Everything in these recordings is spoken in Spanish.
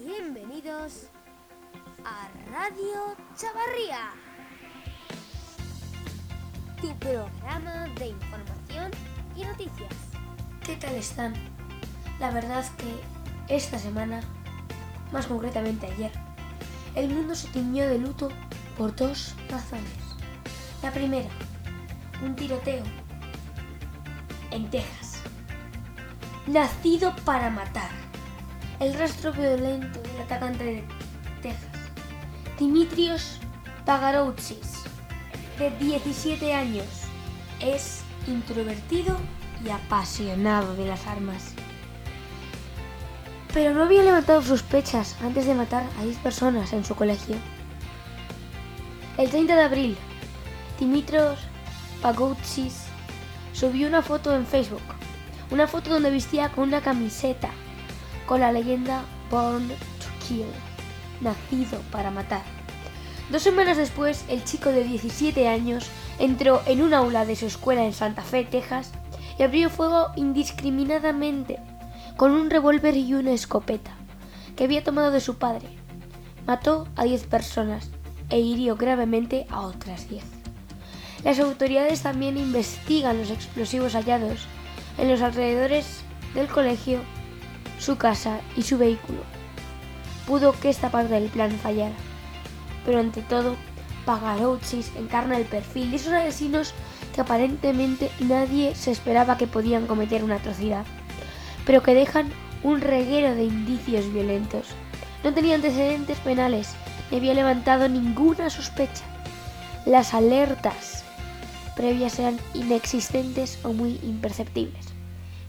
Bienvenidos a Radio Chavarría, tu programa de información y noticias. ¿Qué tal están? La verdad que esta semana, más concretamente ayer, el mundo se tiñó de luto por dos razones. La primera, un tiroteo en Texas. Nacido para matar. El rastro violento del atacante de Texas. Dimitrios Pagaroutsis, de 17 años, es introvertido y apasionado de las armas. Pero no había levantado sospechas antes de matar a 10 personas en su colegio. El 30 de abril, Dimitrios Pagaroutsis subió una foto en Facebook. Una foto donde vestía con una camiseta con la leyenda Born to Kill, nacido para matar. Dos semanas después, el chico de 17 años entró en un aula de su escuela en Santa Fe, Texas, y abrió fuego indiscriminadamente con un revólver y una escopeta que había tomado de su padre. Mató a 10 personas e hirió gravemente a otras 10. Las autoridades también investigan los explosivos hallados en los alrededores del colegio, su casa y su vehículo. Pudo que esta parte del plan fallara, pero ante todo, Pagarochis encarna el perfil de esos asesinos que aparentemente nadie se esperaba que podían cometer una atrocidad, pero que dejan un reguero de indicios violentos. No tenía antecedentes penales, ni había levantado ninguna sospecha. Las alertas previas eran inexistentes o muy imperceptibles,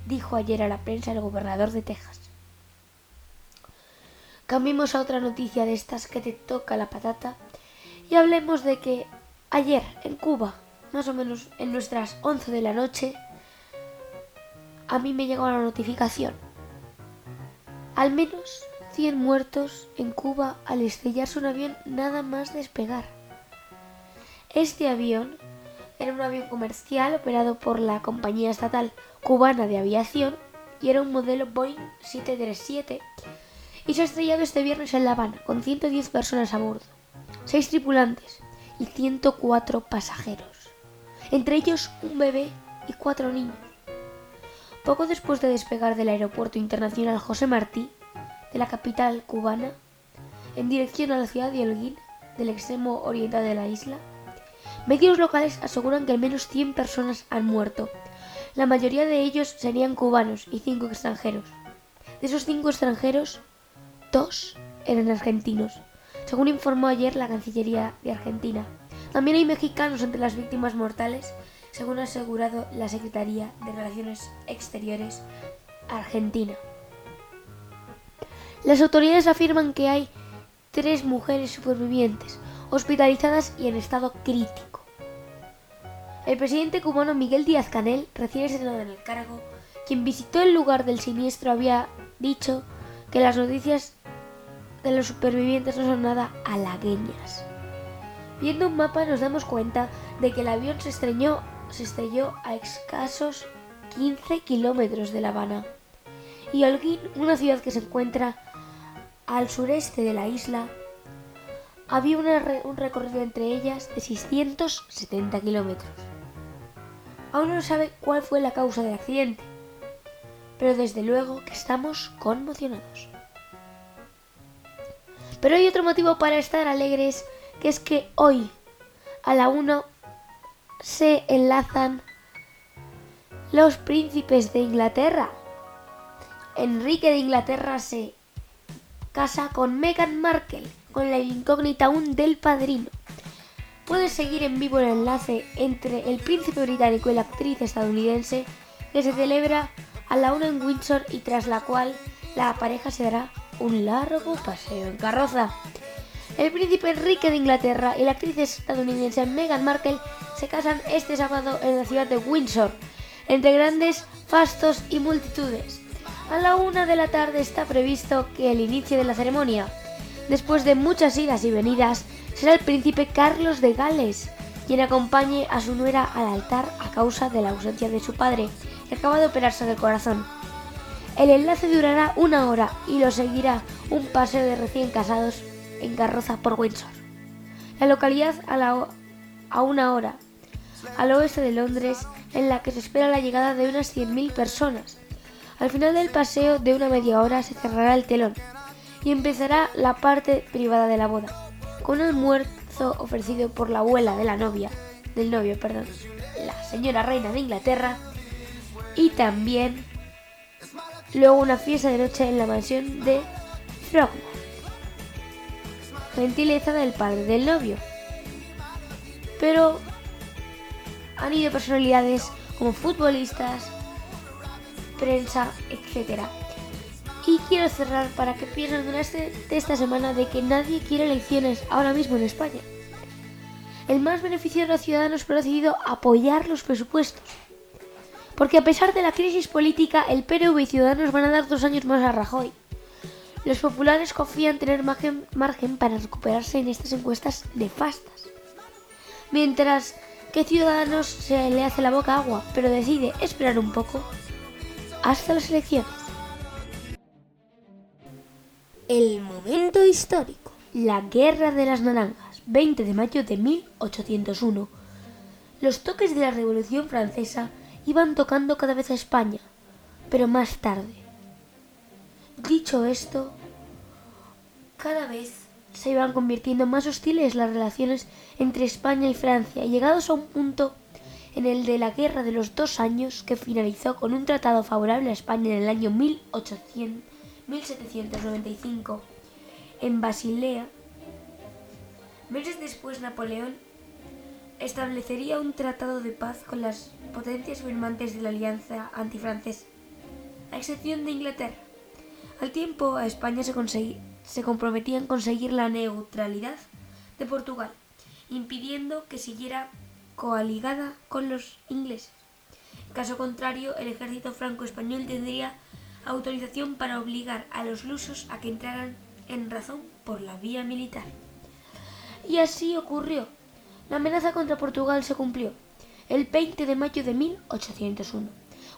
dijo ayer a la prensa el gobernador de Texas. Cambiemos a otra noticia de estas que te toca la patata y hablemos de que ayer en Cuba, más o menos en nuestras 11 de la noche, a mí me llegó la notificación. Al menos 100 muertos en Cuba al estrellarse un avión nada más despegar. Este avión era un avión comercial operado por la compañía estatal cubana de aviación y era un modelo Boeing 737 y se ha estrellado este viernes en La Habana con 110 personas a bordo, 6 tripulantes y 104 pasajeros, entre ellos un bebé y 4 niños. Poco después de despegar del Aeropuerto Internacional José Martí, de la capital cubana, en dirección a la ciudad de Holguín, del extremo oriental de la isla, medios locales aseguran que al menos 100 personas han muerto. La mayoría de ellos serían cubanos y 5 extranjeros. De esos 5 extranjeros, dos eran argentinos, según informó ayer la Cancillería de Argentina. También hay mexicanos entre las víctimas mortales, según ha asegurado la Secretaría de Relaciones Exteriores argentina. Las autoridades afirman que hay tres mujeres supervivientes, hospitalizadas y en estado crítico. El presidente cubano Miguel Díaz Canel, recién estrenado en el cargo, quien visitó el lugar del siniestro, había dicho que las noticias de los supervivientes no son nada halagueñas. Viendo un mapa nos damos cuenta de que el avión se, estreñó, se estrelló a escasos 15 kilómetros de La Habana. Y Holguín, una ciudad que se encuentra al sureste de la isla, había un recorrido entre ellas de 670 kilómetros. Aún no se sabe cuál fue la causa del accidente, pero desde luego que estamos conmocionados. Pero hay otro motivo para estar alegres, que es que hoy, a la 1, se enlazan los príncipes de Inglaterra. Enrique de Inglaterra se casa con Meghan Markle, con la incógnita aún del padrino. Puedes seguir en vivo el enlace entre el príncipe británico y la actriz estadounidense que se celebra a la 1 en Windsor y tras la cual la pareja se dará un largo paseo en carroza. El príncipe Enrique de Inglaterra y la actriz estadounidense Meghan Markle se casan este sábado en la ciudad de Windsor, entre grandes fastos y multitudes. A la una de la tarde está previsto que el inicio de la ceremonia. Después de muchas idas y venidas, será el príncipe Carlos de Gales quien acompañe a su nuera al altar a causa de la ausencia de su padre, que acaba de operarse del corazón. El enlace durará una hora y lo seguirá un paseo de recién casados en carroza por Windsor. La localidad a, la, a una hora al oeste de Londres en la que se espera la llegada de unas 100.000 personas. Al final del paseo de una media hora se cerrará el telón y empezará la parte privada de la boda, con un almuerzo ofrecido por la abuela de la novia, del novio, perdón, la señora reina de Inglaterra, y también luego una fiesta de noche en la mansión de Frogmore, gentileza del padre del novio. Pero han ido personalidades como futbolistas, prensa, etc. Y quiero cerrar para que piensen durante esta semana de que nadie quiere elecciones ahora mismo en España. El más beneficiado de los ciudadanos ha decidido apoyar los presupuestos. Porque a pesar de la crisis política, el PNV y Ciudadanos van a dar dos años más a Rajoy. Los populares confían tener margen, margen para recuperarse en estas encuestas nefastas. Mientras que Ciudadanos se le hace la boca agua, pero decide esperar un poco hasta las elecciones. El momento histórico. La Guerra de las Naranjas, 20 de mayo de 1801. Los toques de la Revolución Francesa iban tocando cada vez a España, pero más tarde. Dicho esto, cada vez se iban convirtiendo más hostiles las relaciones entre España y Francia, llegados a un punto en el de la Guerra de los Dos Años, que finalizó con un tratado favorable a España en el año 1795 en Basilea. Meses después, Napoleón establecería un tratado de paz con las potencias firmantes de la alianza antifrancesa, a excepción de Inglaterra. Al tiempo, a España se, comprometía en conseguir la neutralidad de Portugal, impidiendo que siguiera coaligada con los ingleses. Caso contrario, el ejército franco-español tendría autorización para obligar a los lusos a que entraran en razón por la vía militar. Y así ocurrió. La amenaza contra Portugal se cumplió el 20 de mayo de 1801,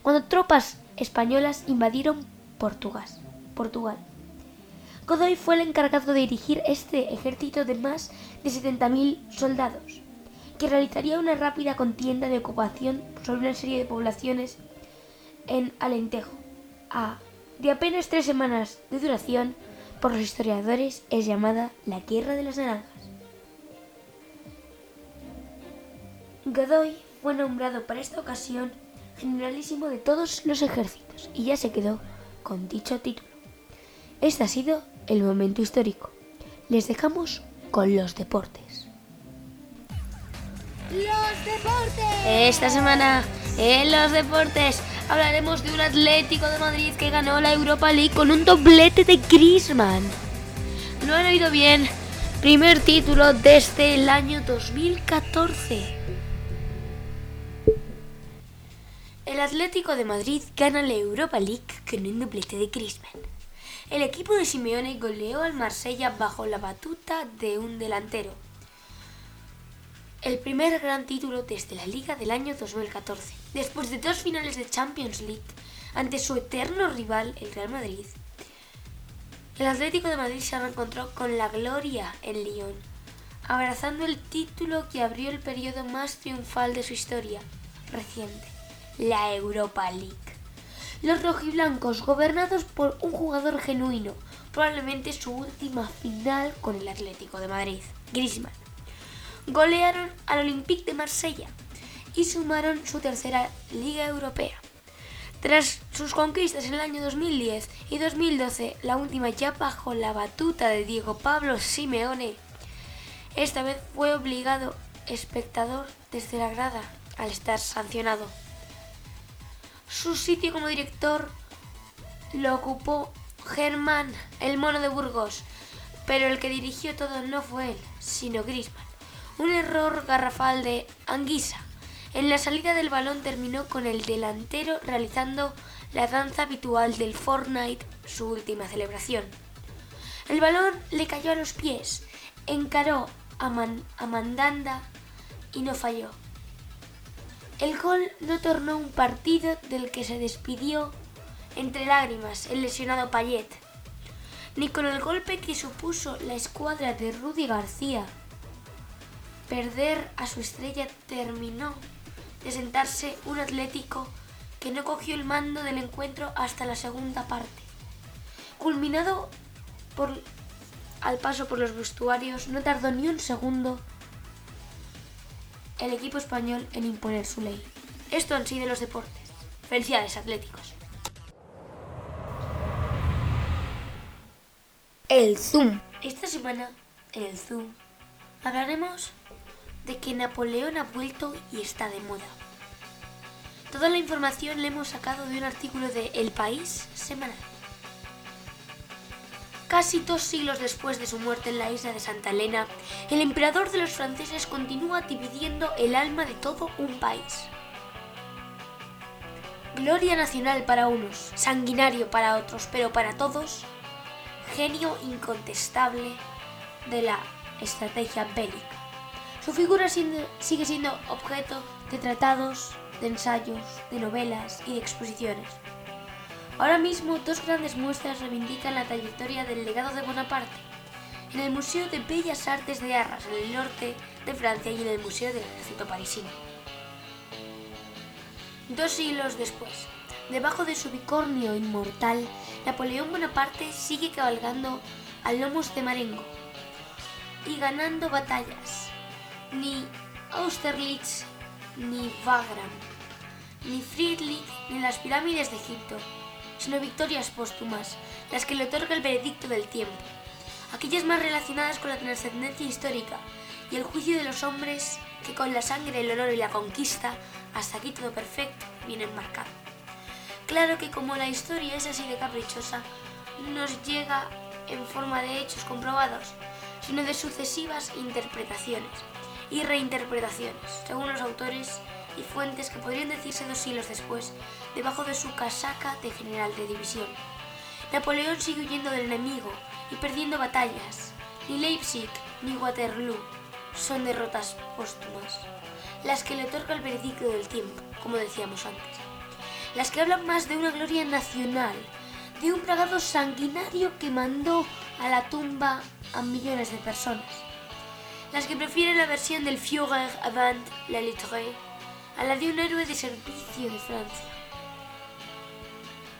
cuando tropas españolas invadieron Portugal. Portugal. Godoy fue el encargado de dirigir este ejército de más de 70.000 soldados que realizaría una rápida contienda de ocupación sobre una serie de poblaciones en Alentejo. A de apenas tres semanas de duración, por los historiadores es llamada la Guerra de las Naranjas. Godoy fue nombrado para esta ocasión generalísimo de todos los ejércitos y ya se quedó con dicho título. Este ha sido el momento histórico. Les dejamos con los deportes. Los deportes. Esta semana en los deportes hablaremos de un Atlético de Madrid que ganó la Europa League con un doblete de Griezmann. Lo han oído bien. Primer título desde el año 2014. El Atlético de Madrid gana la Europa League con un doblete de Griezmann. El equipo de Simeone goleó al Marsella bajo la batuta de un delantero el primer gran título desde la liga del año 2014. Después de dos finales de Champions League ante su eterno rival, el Real Madrid, el Atlético de Madrid se reencontró con la gloria en Lyon, abrazando el título que abrió el periodo más triunfal de su historia reciente, la Europa League. Los rojiblancos, gobernados por un jugador genuino, probablemente su última final con el Atlético de Madrid, Griezmann golearon al Olympique de Marsella y sumaron su tercera Liga Europea. Tras sus conquistas en el año 2010 y 2012, la última ya bajo la batuta de Diego Pablo Simeone, esta vez fue obligado espectador desde la grada al estar sancionado. Su sitio como director lo ocupó Germán, el mono de Burgos, pero el que dirigió todo no fue él, sino Grisman. Un error garrafal de Anguisa. En la salida del balón terminó con el delantero realizando la danza habitual del Fortnite, su última celebración. El balón le cayó a los pies, encaró a, a Mandanda y no falló. El gol no tornó un partido del que se despidió entre lágrimas el lesionado Payet, ni con el golpe que supuso la escuadra de Rudy García. Perder a su estrella terminó de sentarse un Atlético que no cogió el mando del encuentro hasta la segunda parte. Culminado al paso por los vestuarios, no tardó ni un segundo el equipo español en imponer su ley. Esto han sido los deportes. Felicidades, atléticos. El Zoom. Esta semana, en el Zoom, hablaremos de que Napoleón ha vuelto y está de moda. Toda la información la hemos sacado de un artículo de El País semanal. Casi dos siglos después de su muerte en la isla de Santa Elena, el emperador de los franceses continúa dividiendo el alma de todo un país. Gloria nacional para unos, sanguinario para otros, pero para todos, genio incontestable de la estrategia bélica. Su figura sigue siendo objeto de tratados, de ensayos, de novelas y de exposiciones. Ahora mismo dos grandes muestras reivindican la trayectoria del legado de Bonaparte, en el Museo de Bellas Artes de Arras, en el norte de Francia, y en el Museo del Ejército Parisino. Dos siglos después, debajo de su bicornio inmortal, Napoleón Bonaparte sigue cabalgando a lomos de Marengo y ganando batallas. Ni Austerlitz, ni Wagram, ni Friedrich, ni las pirámides de Egipto, sino victorias póstumas, las que le otorga el veredicto del tiempo, aquellas más relacionadas con la trascendencia histórica y el juicio de los hombres que con la sangre, el honor y la conquista, hasta aquí todo perfecto, vienen marcados. Claro que como la historia es así de caprichosa, nos llega en forma de hechos comprobados, sino de sucesivas interpretaciones y reinterpretaciones, según los autores y fuentes que podrían decirse dos siglos después, debajo de su casaca de general de división. Napoleón sigue huyendo del enemigo y perdiendo batallas. Ni Leipzig ni Waterloo son derrotas póstumas, las que le otorga el veredicto del tiempo, como decíamos antes. Las que hablan más de una gloria nacional, de un bragado sanguinario que mandó a la tumba a millones de personas. Las que prefieren la versión del Führer avant la lettre a la de un héroe de servicio de Francia.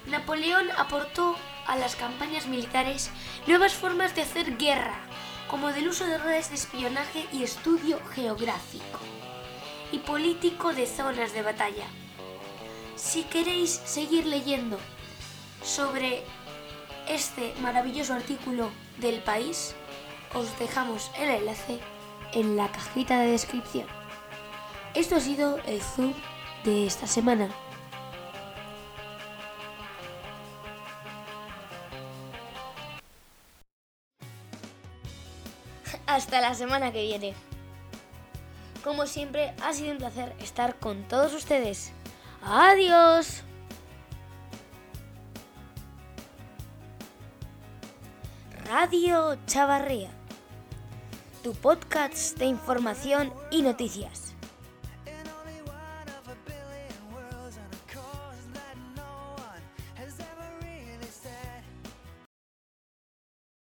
Napoleón aportó a las campañas militares nuevas formas de hacer guerra, como del uso de redes de espionaje y estudio geográfico y político de zonas de batalla. Si queréis seguir leyendo sobre este maravilloso artículo del país, os dejamos el enlace en la cajita de descripción. Esto ha sido el Zoom de esta semana. Hasta la semana que viene. Como siempre, ha sido un placer estar con todos ustedes. Adiós. Radio Chavarría, tu podcast de información y noticias.